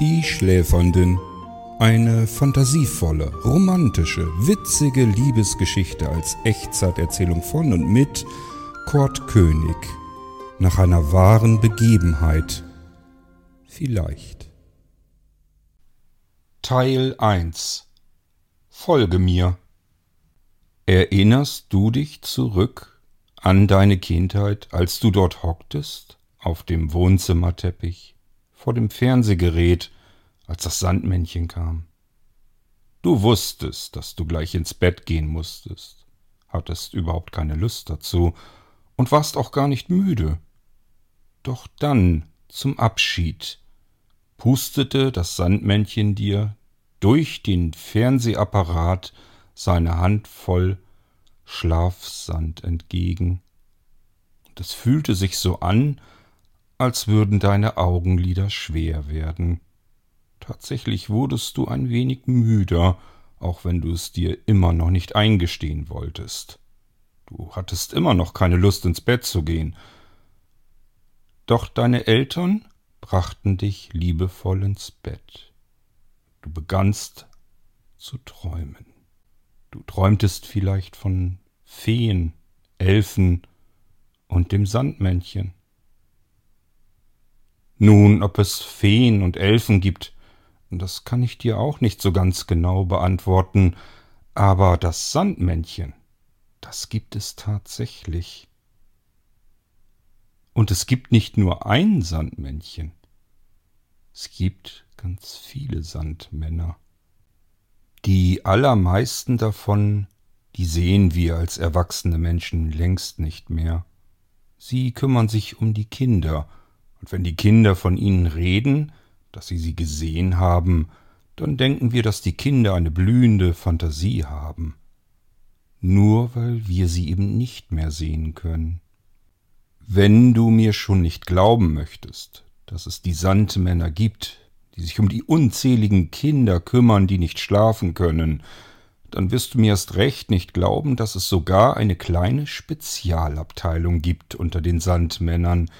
Die Schläfernden. Eine fantasievolle, romantische, witzige Liebesgeschichte als Echtzeiterzählung von und mit Kurt König. Nach einer wahren Begebenheit. Vielleicht. Teil 1 Folge mir. Erinnerst du dich zurück an deine Kindheit, als du dort hocktest, auf dem Wohnzimmerteppich, vor dem Fernsehgerät, als das Sandmännchen kam? Du wusstest, dass du gleich ins Bett gehen musstest, hattest überhaupt keine Lust dazu und warst auch gar nicht müde. Doch dann, zum Abschied, pustete das Sandmännchen dir durch den Fernsehapparat seine Hand voll Schlafsand entgegen. Und es fühlte sich so an, als würden deine Augenlider schwer werden. Tatsächlich wurdest du ein wenig müder, auch wenn du es dir immer noch nicht eingestehen wolltest. Du hattest immer noch keine Lust ins Bett zu gehen. Doch deine Eltern brachten dich liebevoll ins Bett. Du begannst zu träumen. Du träumtest vielleicht von Feen, Elfen und dem Sandmännchen. Nun, ob es Feen und Elfen gibt, das kann ich dir auch nicht so ganz genau beantworten, aber das Sandmännchen, das gibt es tatsächlich. Und es gibt nicht nur ein Sandmännchen, es gibt ganz viele Sandmänner. Die allermeisten davon, die sehen wir als erwachsene Menschen längst nicht mehr. Sie kümmern sich um die Kinder, und wenn die Kinder von ihnen reden, dass sie sie gesehen haben, dann denken wir, dass die Kinder eine blühende Fantasie haben. Nur weil wir sie eben nicht mehr sehen können. Wenn du mir schon nicht glauben möchtest, dass es die Sandmänner gibt, die sich um die unzähligen Kinder kümmern, die nicht schlafen können, dann wirst du mir erst recht nicht glauben, dass es sogar eine kleine Spezialabteilung gibt unter den Sandmännern,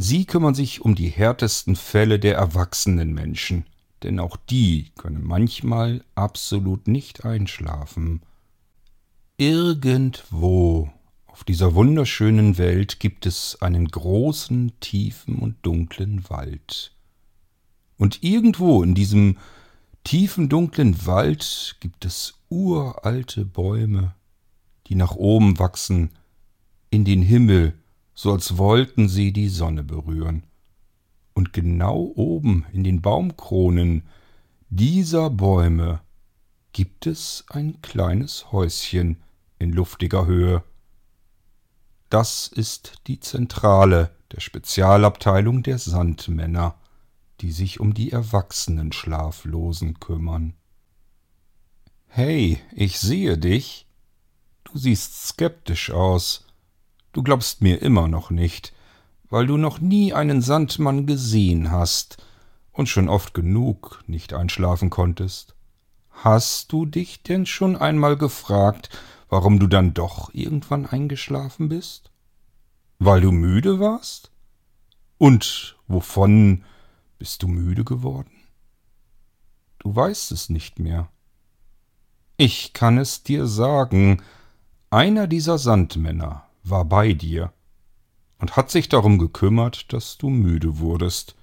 Sie kümmern sich um die härtesten Fälle der erwachsenen Menschen, denn auch die können manchmal absolut nicht einschlafen. Irgendwo auf dieser wunderschönen Welt gibt es einen großen, tiefen und dunklen Wald. Und irgendwo in diesem tiefen, dunklen Wald gibt es uralte Bäume, die nach oben wachsen, in den Himmel, so als wollten sie die Sonne berühren. Und genau oben in den Baumkronen dieser Bäume gibt es ein kleines Häuschen in luftiger Höhe. Das ist die Zentrale der Spezialabteilung der Sandmänner, die sich um die erwachsenen Schlaflosen kümmern. Hey, ich sehe dich. Du siehst skeptisch aus. Du glaubst mir immer noch nicht, weil du noch nie einen Sandmann gesehen hast und schon oft genug nicht einschlafen konntest. Hast du dich denn schon einmal gefragt, warum du dann doch irgendwann eingeschlafen bist? Weil du müde warst? Und wovon bist du müde geworden? Du weißt es nicht mehr. Ich kann es dir sagen, einer dieser Sandmänner war bei dir und hat sich darum gekümmert, dass du müde wurdest,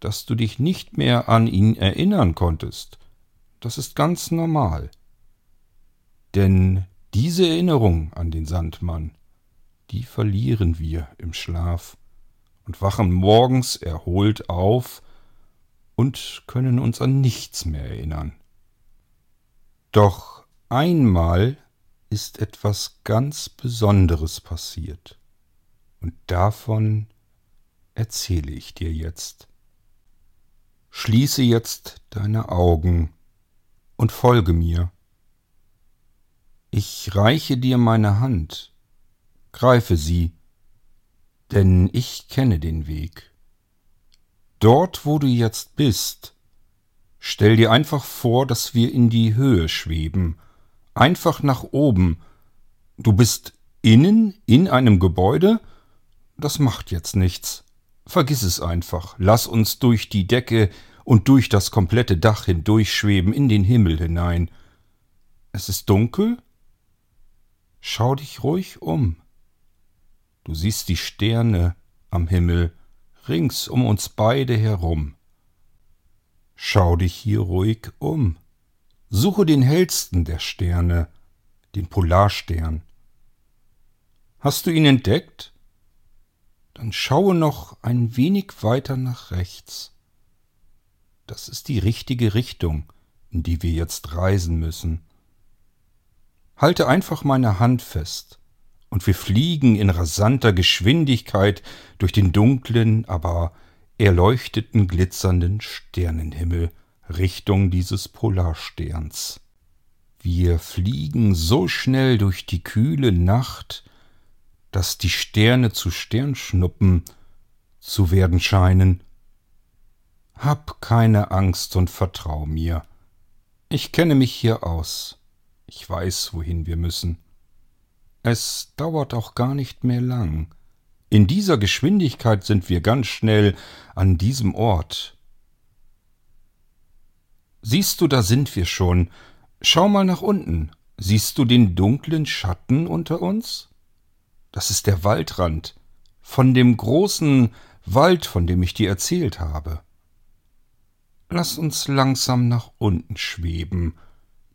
dass du dich nicht mehr an ihn erinnern konntest. Das ist ganz normal. Denn diese Erinnerung an den Sandmann, die verlieren wir im Schlaf und wachen morgens erholt auf und können uns an nichts mehr erinnern. Doch einmal ist etwas ganz Besonderes passiert. Und davon erzähle ich dir jetzt. Schließe jetzt deine Augen und folge mir. Ich reiche dir meine Hand, greife sie, denn ich kenne den Weg. Dort, wo du jetzt bist, stell dir einfach vor, dass wir in die Höhe schweben einfach nach oben. Du bist innen in einem Gebäude? Das macht jetzt nichts. Vergiss es einfach. Lass uns durch die Decke und durch das komplette Dach hindurchschweben in den Himmel hinein. Es ist dunkel? Schau dich ruhig um. Du siehst die Sterne am Himmel rings um uns beide herum. Schau dich hier ruhig um. Suche den hellsten der Sterne, den Polarstern. Hast du ihn entdeckt? Dann schaue noch ein wenig weiter nach rechts. Das ist die richtige Richtung, in die wir jetzt reisen müssen. Halte einfach meine Hand fest und wir fliegen in rasanter Geschwindigkeit durch den dunklen, aber erleuchteten, glitzernden Sternenhimmel Richtung dieses Polarsterns. Wir fliegen so schnell durch die kühle Nacht, dass die Sterne zu Sternschnuppen zu werden scheinen. Hab keine Angst und vertrau mir. Ich kenne mich hier aus. Ich weiß, wohin wir müssen. Es dauert auch gar nicht mehr lang. In dieser Geschwindigkeit sind wir ganz schnell an diesem Ort. Siehst du, da sind wir schon. Schau mal nach unten. Siehst du den dunklen Schatten unter uns? Das ist der Waldrand von dem großen Wald, von dem ich dir erzählt habe. Lass uns langsam nach unten schweben.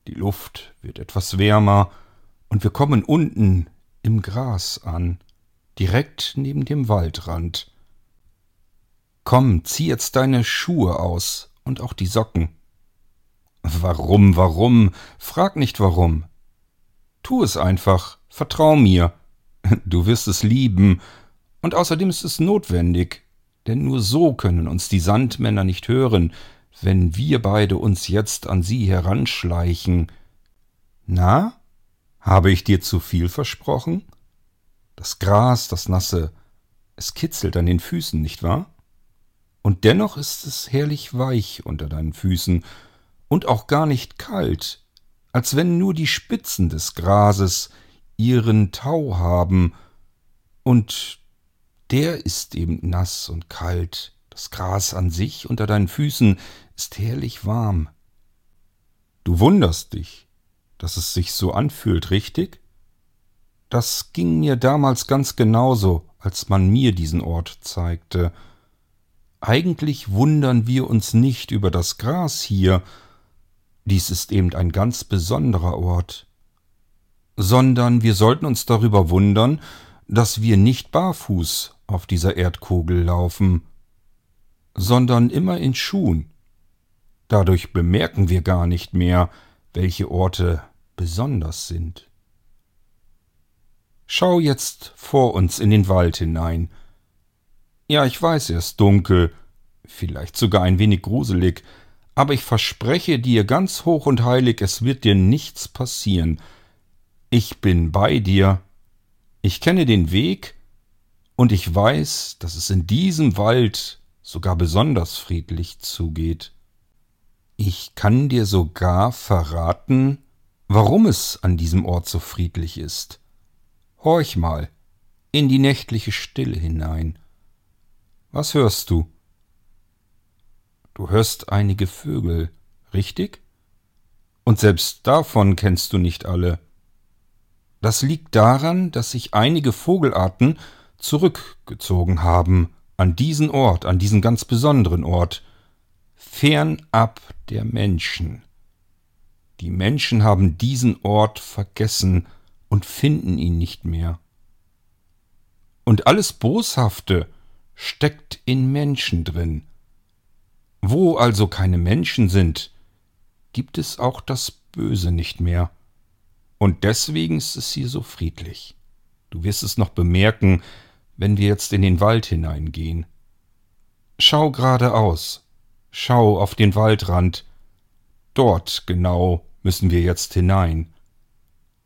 Die Luft wird etwas wärmer, und wir kommen unten im Gras an, direkt neben dem Waldrand. Komm, zieh jetzt deine Schuhe aus und auch die Socken. Warum, warum? Frag nicht warum. Tu es einfach, vertrau mir. Du wirst es lieben, und außerdem ist es notwendig, denn nur so können uns die Sandmänner nicht hören, wenn wir beide uns jetzt an sie heranschleichen. Na, habe ich dir zu viel versprochen? Das Gras, das Nasse, es kitzelt an den Füßen, nicht wahr? Und dennoch ist es herrlich weich unter deinen Füßen und auch gar nicht kalt, als wenn nur die Spitzen des Grases ihren Tau haben, und der ist eben nass und kalt. Das Gras an sich unter deinen Füßen ist herrlich warm. Du wunderst dich, dass es sich so anfühlt, richtig? Das ging mir damals ganz genauso, als man mir diesen Ort zeigte. Eigentlich wundern wir uns nicht über das Gras hier, dies ist eben ein ganz besonderer Ort, sondern wir sollten uns darüber wundern, dass wir nicht barfuß auf dieser Erdkugel laufen, sondern immer in Schuhen. Dadurch bemerken wir gar nicht mehr, welche Orte besonders sind. Schau jetzt vor uns in den Wald hinein. Ja, ich weiß, er ist dunkel, vielleicht sogar ein wenig gruselig, aber ich verspreche dir ganz hoch und heilig, es wird dir nichts passieren. Ich bin bei dir, ich kenne den Weg, und ich weiß, dass es in diesem Wald sogar besonders friedlich zugeht. Ich kann dir sogar verraten, warum es an diesem Ort so friedlich ist. Horch mal in die nächtliche Stille hinein. Was hörst du? Du hörst einige Vögel, richtig? Und selbst davon kennst du nicht alle. Das liegt daran, dass sich einige Vogelarten zurückgezogen haben an diesen Ort, an diesen ganz besonderen Ort, fernab der Menschen. Die Menschen haben diesen Ort vergessen und finden ihn nicht mehr. Und alles Boshafte steckt in Menschen drin. Wo also keine Menschen sind, gibt es auch das Böse nicht mehr. Und deswegen ist es hier so friedlich. Du wirst es noch bemerken, wenn wir jetzt in den Wald hineingehen. Schau geradeaus, schau auf den Waldrand. Dort genau müssen wir jetzt hinein.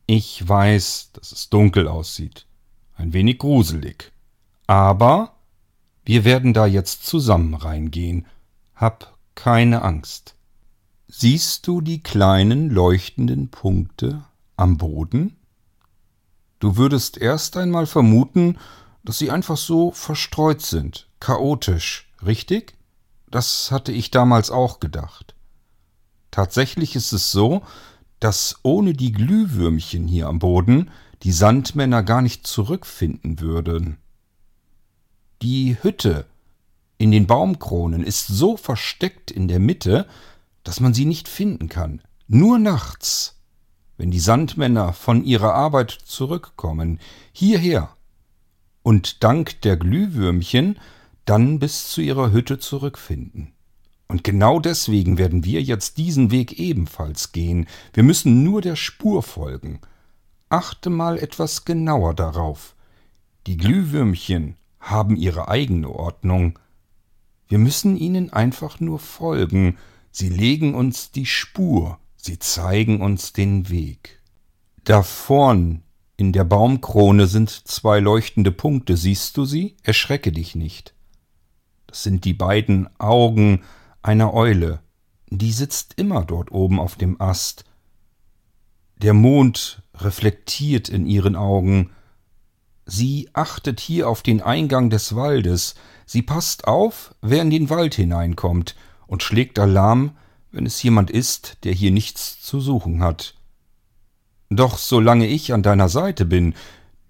Ich weiß, dass es dunkel aussieht, ein wenig gruselig, aber wir werden da jetzt zusammen reingehen. Hab keine Angst. Siehst du die kleinen leuchtenden Punkte am Boden? Du würdest erst einmal vermuten, dass sie einfach so verstreut sind, chaotisch, richtig? das hatte ich damals auch gedacht. Tatsächlich ist es so, dass ohne die Glühwürmchen hier am Boden die Sandmänner gar nicht zurückfinden würden. Die Hütte in den Baumkronen ist so versteckt in der Mitte, dass man sie nicht finden kann. Nur nachts, wenn die Sandmänner von ihrer Arbeit zurückkommen, hierher und dank der Glühwürmchen dann bis zu ihrer Hütte zurückfinden. Und genau deswegen werden wir jetzt diesen Weg ebenfalls gehen. Wir müssen nur der Spur folgen. Achte mal etwas genauer darauf. Die Glühwürmchen haben ihre eigene Ordnung. Wir müssen ihnen einfach nur folgen. Sie legen uns die Spur, sie zeigen uns den Weg. Da vorn in der Baumkrone sind zwei leuchtende Punkte, siehst du sie? Erschrecke dich nicht. Das sind die beiden Augen einer Eule. Die sitzt immer dort oben auf dem Ast. Der Mond reflektiert in ihren Augen. Sie achtet hier auf den Eingang des Waldes. Sie passt auf, wer in den Wald hineinkommt und schlägt Alarm, wenn es jemand ist, der hier nichts zu suchen hat. Doch solange ich an deiner Seite bin,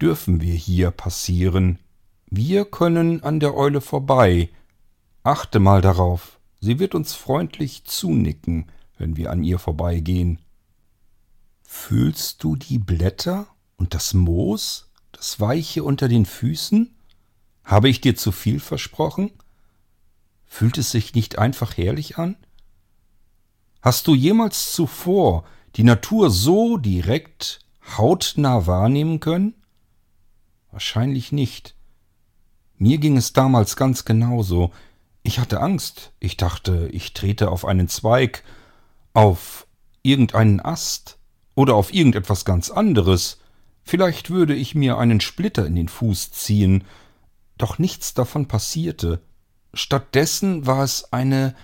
dürfen wir hier passieren. Wir können an der Eule vorbei. Achte mal darauf. Sie wird uns freundlich zunicken, wenn wir an ihr vorbeigehen. Fühlst du die Blätter und das Moos, das Weiche unter den Füßen? Habe ich dir zu viel versprochen? Fühlt es sich nicht einfach herrlich an? Hast du jemals zuvor die Natur so direkt hautnah wahrnehmen können? Wahrscheinlich nicht. Mir ging es damals ganz genauso. Ich hatte Angst. Ich dachte, ich trete auf einen Zweig, auf irgendeinen Ast oder auf irgendetwas ganz anderes. Vielleicht würde ich mir einen Splitter in den Fuß ziehen. Doch nichts davon passierte. Stattdessen war es eine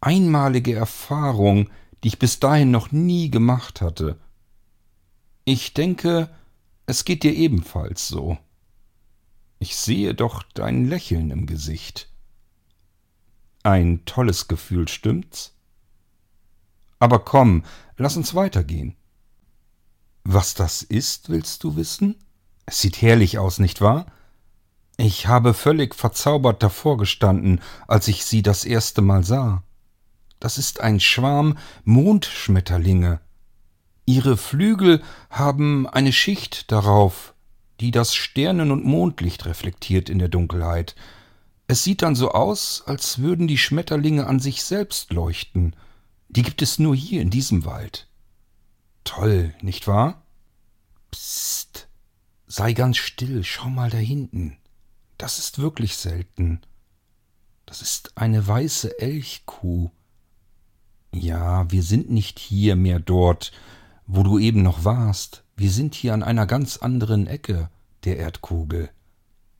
einmalige Erfahrung, die ich bis dahin noch nie gemacht hatte. Ich denke, es geht dir ebenfalls so. Ich sehe doch dein Lächeln im Gesicht. Ein tolles Gefühl, stimmt's? Aber komm, lass uns weitergehen. Was das ist, willst du wissen? Es sieht herrlich aus, nicht wahr? Ich habe völlig verzaubert davor gestanden, als ich sie das erste Mal sah. Das ist ein Schwarm Mondschmetterlinge. Ihre Flügel haben eine Schicht darauf, die das Sternen- und Mondlicht reflektiert in der Dunkelheit. Es sieht dann so aus, als würden die Schmetterlinge an sich selbst leuchten. Die gibt es nur hier in diesem Wald. Toll, nicht wahr? Psst. Sei ganz still, schau mal da hinten. Das ist wirklich selten. Das ist eine weiße Elchkuh. Ja, wir sind nicht hier mehr dort, wo du eben noch warst. Wir sind hier an einer ganz anderen Ecke der Erdkugel.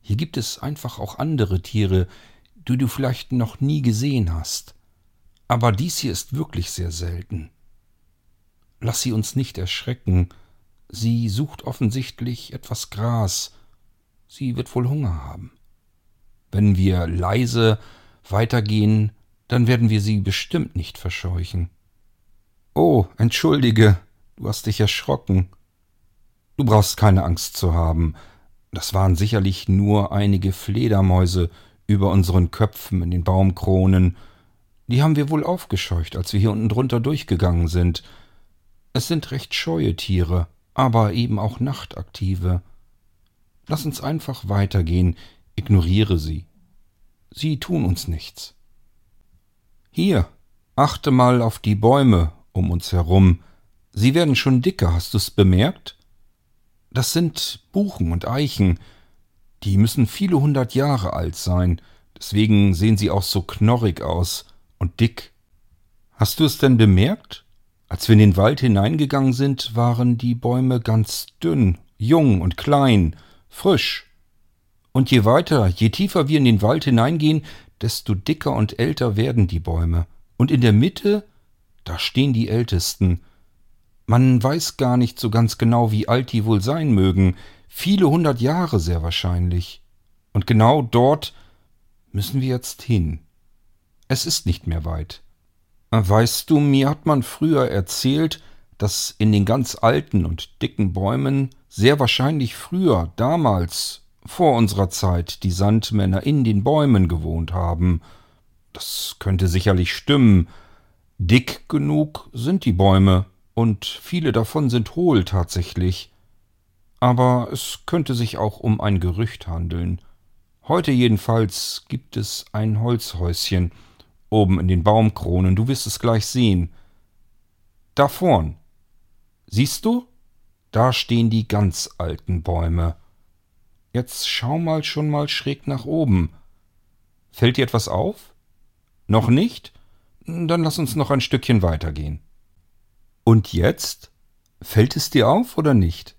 Hier gibt es einfach auch andere Tiere, die du vielleicht noch nie gesehen hast. Aber dies hier ist wirklich sehr selten. Lass sie uns nicht erschrecken. Sie sucht offensichtlich etwas Gras. Sie wird wohl Hunger haben. Wenn wir leise weitergehen, dann werden wir sie bestimmt nicht verscheuchen. Oh, entschuldige, du hast dich erschrocken. Du brauchst keine Angst zu haben. Das waren sicherlich nur einige Fledermäuse über unseren Köpfen in den Baumkronen. Die haben wir wohl aufgescheucht, als wir hier unten drunter durchgegangen sind. Es sind recht scheue Tiere, aber eben auch nachtaktive. Lass uns einfach weitergehen, ignoriere sie. Sie tun uns nichts. Hier, achte mal auf die Bäume um uns herum. Sie werden schon dicker, hast du's bemerkt? Das sind Buchen und Eichen. Die müssen viele hundert Jahre alt sein, deswegen sehen sie auch so knorrig aus und dick. Hast du es denn bemerkt? Als wir in den Wald hineingegangen sind, waren die Bäume ganz dünn, jung und klein, frisch. Und je weiter, je tiefer wir in den Wald hineingehen, desto dicker und älter werden die Bäume. Und in der Mitte, da stehen die Ältesten. Man weiß gar nicht so ganz genau, wie alt die wohl sein mögen. Viele hundert Jahre sehr wahrscheinlich. Und genau dort müssen wir jetzt hin. Es ist nicht mehr weit. Weißt du, mir hat man früher erzählt, dass in den ganz alten und dicken Bäumen sehr wahrscheinlich früher, damals, vor unserer Zeit, die Sandmänner in den Bäumen gewohnt haben. Das könnte sicherlich stimmen. Dick genug sind die Bäume, und viele davon sind hohl tatsächlich. Aber es könnte sich auch um ein Gerücht handeln. Heute jedenfalls gibt es ein Holzhäuschen oben in den Baumkronen, du wirst es gleich sehen. Da vorn. Siehst du? Da stehen die ganz alten Bäume. Jetzt schau mal schon mal schräg nach oben. Fällt dir etwas auf? Noch nicht? Dann lass uns noch ein Stückchen weitergehen. Und jetzt? Fällt es dir auf oder nicht?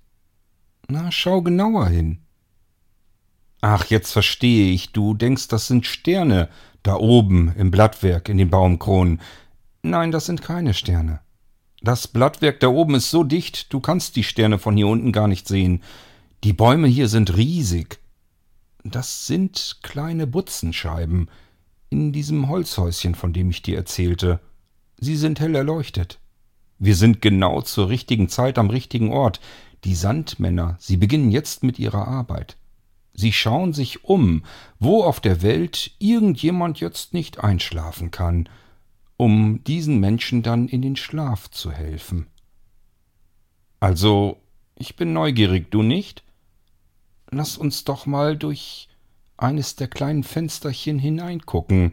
Na, schau genauer hin. Ach, jetzt verstehe ich, du denkst, das sind Sterne, da oben im Blattwerk in den Baumkronen. Nein, das sind keine Sterne. Das Blattwerk da oben ist so dicht, du kannst die Sterne von hier unten gar nicht sehen. Die Bäume hier sind riesig. Das sind kleine Butzenscheiben in diesem Holzhäuschen, von dem ich dir erzählte. Sie sind hell erleuchtet. Wir sind genau zur richtigen Zeit am richtigen Ort. Die Sandmänner, sie beginnen jetzt mit ihrer Arbeit. Sie schauen sich um, wo auf der Welt irgendjemand jetzt nicht einschlafen kann, um diesen Menschen dann in den Schlaf zu helfen. Also, ich bin neugierig, du nicht? Lass uns doch mal durch eines der kleinen Fensterchen hineingucken,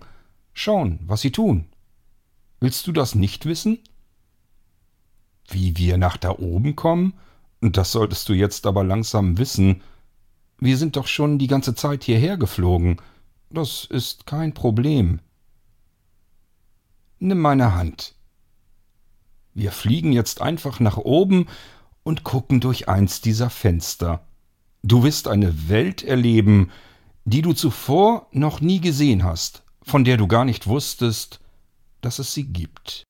schauen, was sie tun. Willst du das nicht wissen? Wie wir nach da oben kommen? Das solltest du jetzt aber langsam wissen. Wir sind doch schon die ganze Zeit hierher geflogen. Das ist kein Problem. Nimm meine Hand. Wir fliegen jetzt einfach nach oben und gucken durch eins dieser Fenster. Du wirst eine Welt erleben, die du zuvor noch nie gesehen hast, von der du gar nicht wusstest, dass es sie gibt.